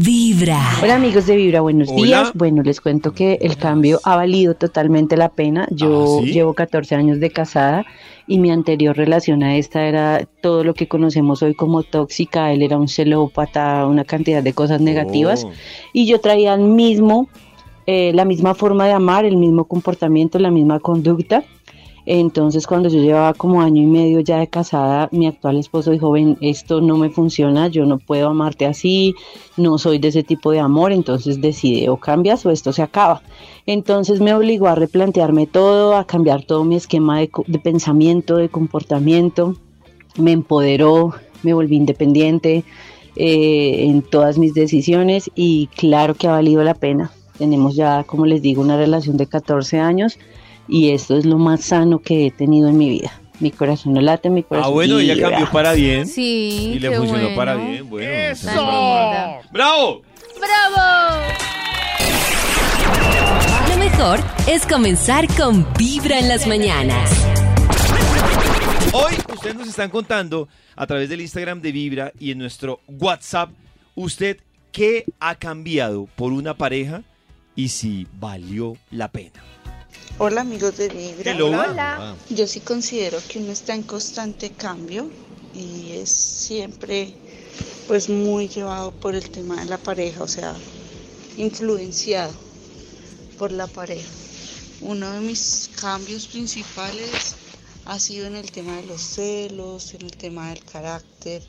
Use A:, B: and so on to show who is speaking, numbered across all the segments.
A: Vibra.
B: Hola amigos de Vibra, buenos
C: Hola.
B: días. Bueno, les cuento que el cambio ha valido totalmente la pena. Yo
C: ¿Ah, sí?
B: llevo 14 años de casada y mi anterior relación a esta era todo lo que conocemos hoy como tóxica. Él era un celópata, una cantidad de cosas negativas.
C: Oh.
B: Y yo traía el mismo, eh, la misma forma de amar, el mismo comportamiento, la misma conducta. Entonces, cuando yo llevaba como año y medio ya de casada, mi actual esposo dijo, ven, esto no me funciona, yo no puedo amarte así, no soy de ese tipo de amor, entonces decide o cambias o esto se acaba. Entonces me obligó a replantearme todo, a cambiar todo mi esquema de, de pensamiento, de comportamiento, me empoderó, me volví independiente eh, en todas mis decisiones y claro que ha valido la pena. Tenemos ya, como les digo, una relación de 14 años y esto es lo más sano que he tenido en mi vida. Mi corazón no late, mi corazón
C: Ah, bueno, ella cambió para bien.
D: Sí,
C: Y le
D: qué
C: funcionó
D: bueno.
C: para bien. Bueno,
D: ¡Eso!
C: eso es ¡Bravo!
D: ¡Bravo!
A: Lo mejor es comenzar con Vibra en las mañanas.
C: Hoy ustedes nos están contando a través del Instagram de Vibra y en nuestro WhatsApp, usted qué ha cambiado por una pareja y si valió la pena.
E: Hola amigos de Vibra.
C: Hello.
D: Hola.
E: Yo sí considero que uno está en constante cambio y es siempre pues muy llevado por el tema de la pareja, o sea, influenciado por la pareja. Uno de mis cambios principales ha sido en el tema de los celos, en el tema del carácter,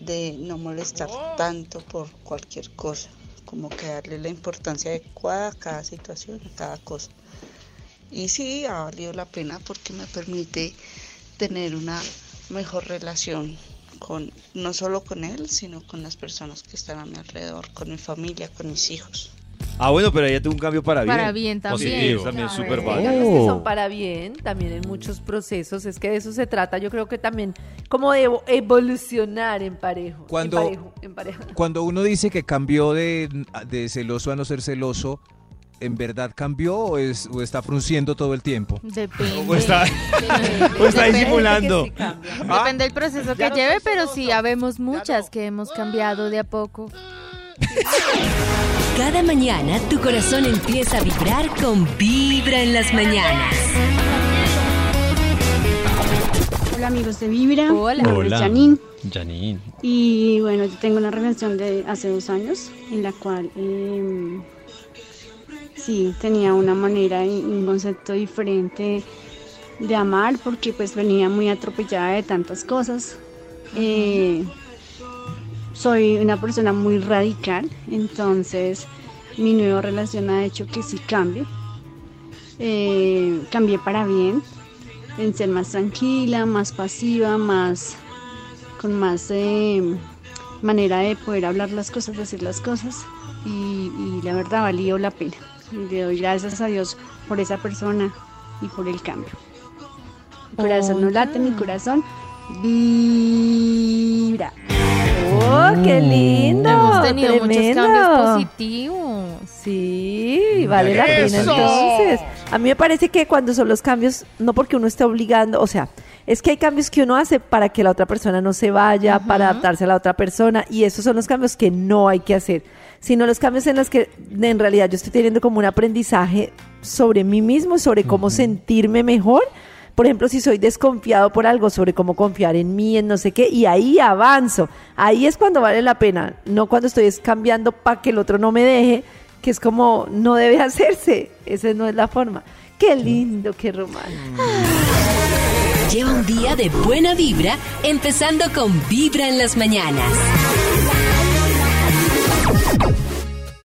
E: de no molestar tanto por cualquier cosa, como que darle la importancia adecuada a cada situación, a cada cosa. Y sí, ha valido la pena porque me permite tener una mejor relación con no solo con él, sino con las personas que están a mi alrededor, con mi familia, con mis hijos.
C: Ah, bueno, pero ella tuvo un cambio para bien.
D: Para bien también.
C: Positivo, también
D: Claro.
C: súper
F: cambios que son para bien, también en muchos procesos, es que de eso se trata. Yo creo que también como de evo- evolucionar en parejo.
G: Cuando-
F: en parejo, en pareja.
G: Cuando uno dice que cambió de, de celoso a no ser celoso, ¿en verdad cambió o, es, o está frunciendo todo el tiempo?
D: Depende.
C: O está,
D: Depende.
C: o está
D: Depende.
C: disimulando.
F: Sí cambia.
D: Depende del proceso que lleve, pero sí, habemos muchas que hemos cambiado de a poco.
A: Cada mañana tu corazón empieza a vibrar con Vibra en las mañanas.
H: Hola amigos de Vibra,
D: Hola.
I: Hola.
H: Janine
I: Janine.
H: y bueno, yo tengo una relación de hace dos años en la cual eh, sí tenía una manera y un concepto diferente de amar porque pues venía muy atropellada de tantas cosas. Eh, soy una persona muy radical, entonces mi nueva relación ha hecho que sí cambie. Eh, cambié para bien, en ser más tranquila, más pasiva, más con más eh, manera de poder hablar las cosas, decir las cosas y, y la verdad valió la pena. Y le doy gracias a Dios por esa persona y por el cambio. Mi corazón no late, mi corazón vibra.
F: ¡Oh, qué lindo!
D: Hemos tenido muchos
F: tremendo.
D: cambios positivos.
F: Sí, vale la pena entonces. A mí me parece que cuando son los cambios, no porque uno esté obligando, o sea, es que hay cambios que uno hace para que la otra persona no se vaya, para adaptarse a la otra persona, y esos son los cambios que no hay que hacer, sino los cambios en los que en realidad yo estoy teniendo como un aprendizaje sobre mí mismo, sobre cómo sentirme mejor. Por ejemplo, si soy desconfiado por algo, sobre cómo confiar en mí, en no sé qué, y ahí avanzo. Ahí es cuando vale la pena, no cuando estoy es cambiando para que el otro no me deje, que es como no debe hacerse. Esa no es la forma. Qué lindo, qué romántico.
A: Lleva un día de buena vibra, empezando con Vibra en las mañanas.